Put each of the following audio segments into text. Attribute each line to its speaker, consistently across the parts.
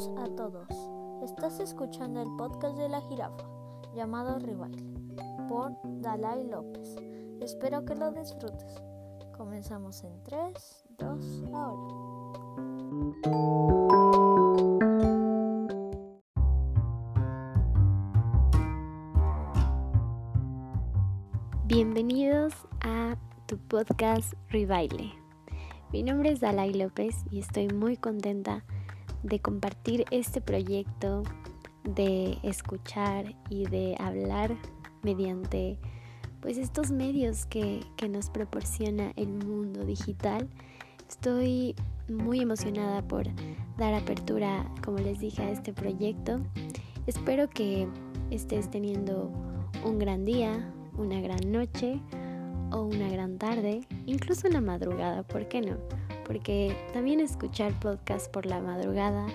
Speaker 1: A todos. Estás escuchando el podcast de la jirafa llamado Rival por Dalai López. Espero que lo disfrutes. Comenzamos en 3, 2, ahora.
Speaker 2: Bienvenidos a tu podcast Rivaile. Mi nombre es Dalai López y estoy muy contenta de compartir este proyecto, de escuchar y de hablar mediante pues estos medios que, que nos proporciona el mundo digital. Estoy muy emocionada por dar apertura, como les dije, a este proyecto. Espero que estés teniendo un gran día, una gran noche o una gran tarde, incluso una madrugada, ¿por qué no? Porque también escuchar podcast por la madrugada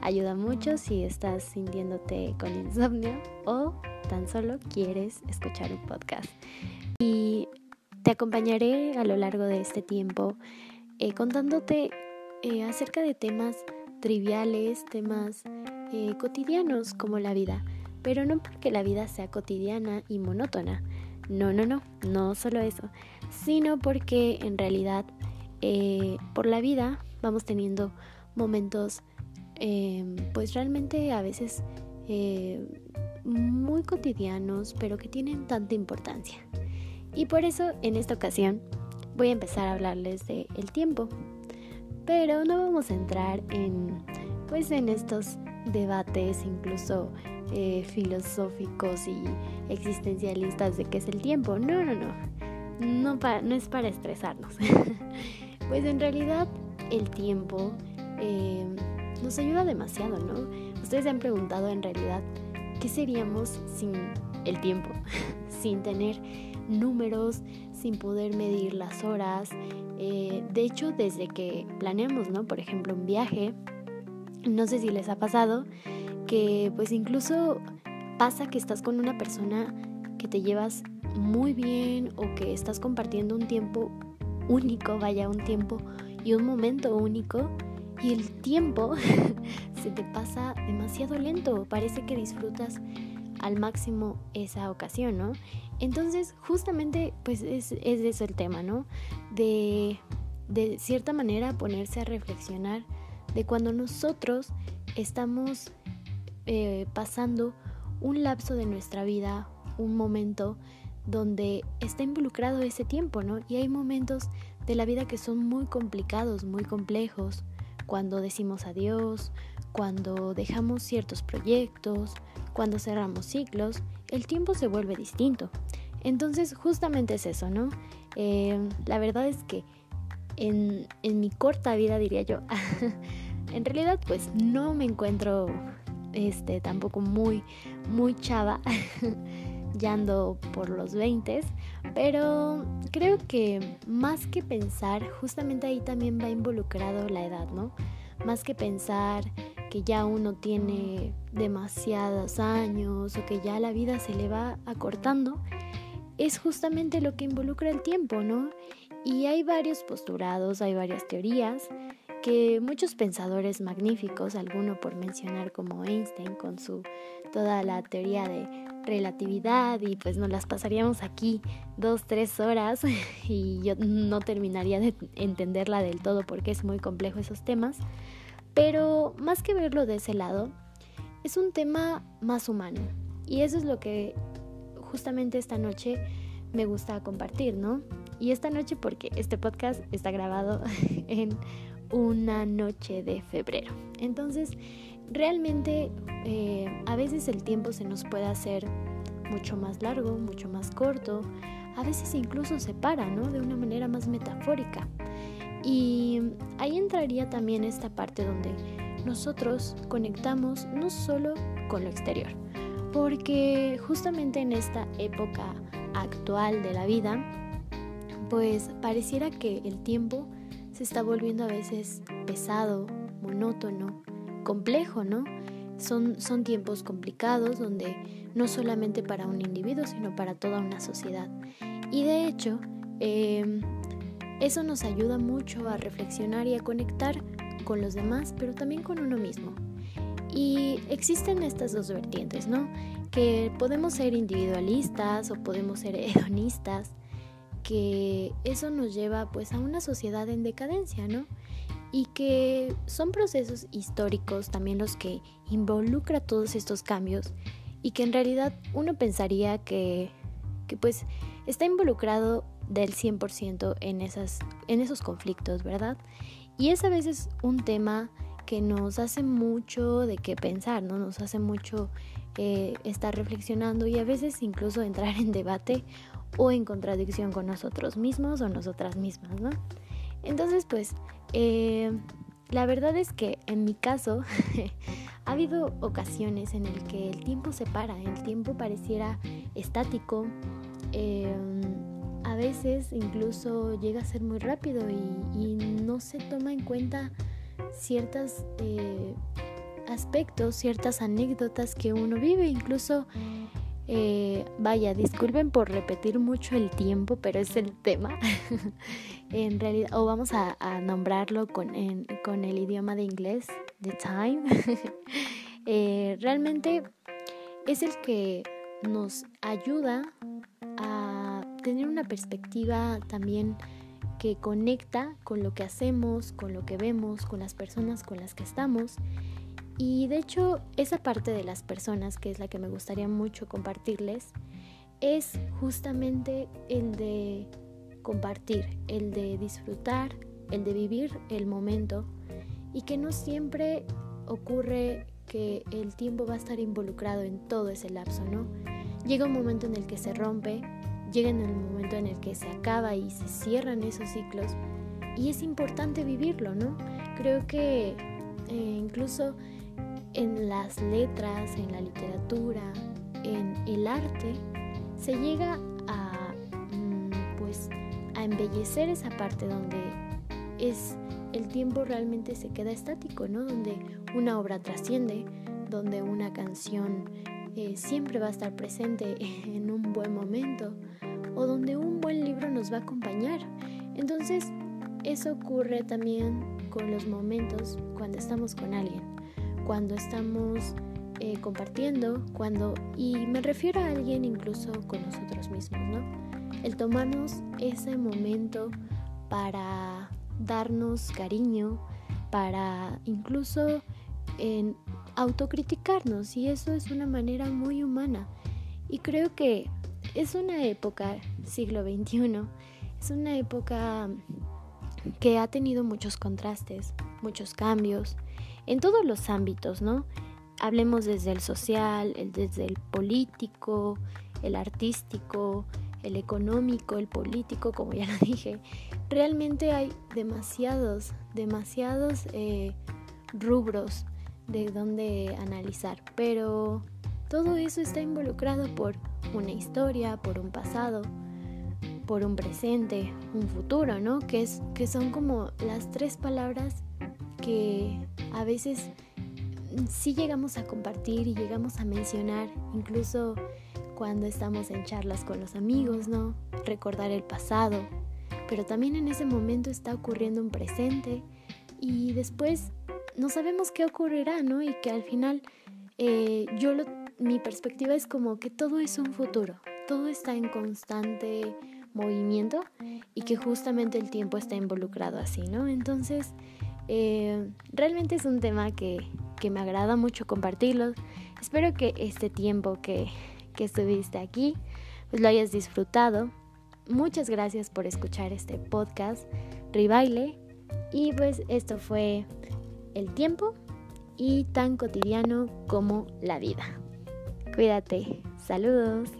Speaker 2: ayuda mucho si estás sintiéndote con insomnio o tan solo quieres escuchar un podcast. Y te acompañaré a lo largo de este tiempo eh, contándote eh, acerca de temas triviales, temas eh, cotidianos como la vida, pero no porque la vida sea cotidiana y monótona. No, no, no, no solo eso, sino porque en realidad eh, por la vida vamos teniendo momentos em, pues realmente a veces eh, muy cotidianos pero que tienen tanta importancia. Y por eso en esta ocasión voy a empezar a hablarles del el tiempo. Pero no vamos a entrar en pues en estos debates incluso eh, filosóficos y existencialistas de qué es el tiempo. No no no. No, no es para estresarnos Pues en realidad el tiempo eh, nos ayuda demasiado, ¿no? Ustedes se han preguntado en realidad qué seríamos sin el tiempo, sin tener números, sin poder medir las horas. Eh, de hecho, desde que planeamos, ¿no? Por ejemplo, un viaje, no sé si les ha pasado que pues incluso pasa que estás con una persona que te llevas muy bien o que estás compartiendo un tiempo único, vaya, un tiempo y un momento único y el tiempo se te pasa demasiado lento, parece que disfrutas al máximo esa ocasión, ¿no? Entonces, justamente, pues es, es eso el tema, ¿no? De, de cierta manera ponerse a reflexionar de cuando nosotros estamos eh, pasando un lapso de nuestra vida, un momento donde está involucrado ese tiempo, ¿no? Y hay momentos de la vida que son muy complicados, muy complejos, cuando decimos adiós, cuando dejamos ciertos proyectos, cuando cerramos ciclos, el tiempo se vuelve distinto. Entonces justamente es eso, ¿no? Eh, la verdad es que en, en mi corta vida, diría yo, en realidad pues no me encuentro este, tampoco muy, muy chava. por los 20, pero creo que más que pensar, justamente ahí también va involucrado la edad, ¿no? Más que pensar que ya uno tiene demasiados años o que ya la vida se le va acortando, es justamente lo que involucra el tiempo, ¿no? Y hay varios posturados, hay varias teorías que muchos pensadores magníficos, alguno por mencionar como Einstein con su toda la teoría de relatividad y pues nos las pasaríamos aquí dos, tres horas y yo no terminaría de entenderla del todo porque es muy complejo esos temas. Pero más que verlo de ese lado, es un tema más humano y eso es lo que justamente esta noche me gusta compartir, ¿no? Y esta noche porque este podcast está grabado en una noche de febrero. Entonces, realmente eh, a veces el tiempo se nos puede hacer mucho más largo, mucho más corto, a veces incluso se para, ¿no? De una manera más metafórica. Y ahí entraría también esta parte donde nosotros conectamos no solo con lo exterior, porque justamente en esta época actual de la vida, pues pareciera que el tiempo se está volviendo a veces pesado, monótono, complejo, ¿no? Son, son tiempos complicados donde no solamente para un individuo, sino para toda una sociedad. Y de hecho, em, eso nos ayuda mucho a reflexionar y a conectar con los demás, pero también con uno mismo. Y existen estas dos vertientes, ¿no? Que podemos ser individualistas o podemos ser hedonistas, que eso nos lleva pues a una sociedad en decadencia, ¿no? Y que son procesos históricos también los que involucra todos estos cambios y que en realidad uno pensaría que, que pues está involucrado del 100% en, esas, en esos conflictos, ¿verdad? Y es a veces un tema que nos hace mucho de qué pensar, ¿no? Nos hace mucho eh, estar reflexionando y a veces incluso entrar en debate o en contradicción con nosotros mismos o nosotras mismas, ¿no? Entonces, pues, eh, la verdad es que en mi caso ha habido ocasiones en el que el tiempo se para, el tiempo pareciera estático, em, a veces incluso llega a ser muy rápido y no se toma en cuenta ciertos eh, aspectos, ciertas anécdotas que uno vive, incluso, eh, vaya, disculpen por repetir mucho el tiempo, pero es el tema, en realidad, o vamos a, nombrarlo con, el idioma de inglés, the time, eh, realmente es el que nos ayuda a tener una perspectiva también que conecta con lo que hacemos, con lo que vemos, con las personas con las que estamos. Y de hecho, esa parte de las personas, que es la que me gustaría mucho compartirles, es justamente el de compartir, el de disfrutar, el de vivir el momento y que no siempre ocurre que el tiempo va a estar involucrado en todo ese lapso, ¿no? Llega un momento en el que se rompe llega en el momento en el que se acaba y se cierran esos ciclos y es importante vivirlo, ¿no? Creo que eh, incluso en las letras, en la literatura, en el arte, se llega a, mm, pues, a embellecer esa parte donde es el tiempo realmente se queda estático, ¿no? Donde una obra trasciende, donde una canción siempre va a estar presente en un buen momento o donde un buen libro nos va a acompañar. Entonces, eso ocurre también con los momentos cuando estamos con alguien, cuando estamos eh, compartiendo, cuando, y me refiero a alguien incluso con nosotros mismos, ¿no? El tomarnos ese momento para darnos cariño, para incluso en autocriticarnos y eso es una manera muy humana. Y creo que es una época, siglo XXI, es una época que ha tenido muchos contrastes, muchos cambios, en todos los ámbitos, ¿no? Hablemos desde el social, desde el político, el artístico, el económico, el político, como ya lo dije. Realmente hay demasiados, demasiados eh, rubros de donde analizar, pero todo eso está involucrado por una historia, por un pasado, por un presente, un futuro, ¿no? Que, es, que son como las tres palabras que a veces sí llegamos a compartir y llegamos a mencionar, incluso cuando estamos en charlas con los amigos, ¿no? Recordar el pasado, pero también en ese momento está ocurriendo un presente y después no sabemos qué ocurrirá, ¿no? Y que al final eh, yo mi perspectiva es como que todo es un futuro, todo está en constante movimiento y que justamente el tiempo está involucrado así, ¿no? Entonces, eh, realmente es un tema que, que, me agrada mucho compartirlo. Espero que este tiempo que, que estuviste aquí, pues lo hayas disfrutado. Muchas gracias por escuchar este podcast, Ribaile. Y pues esto fue el tiempo y tan cotidiano como la vida. Cuídate. Saludos.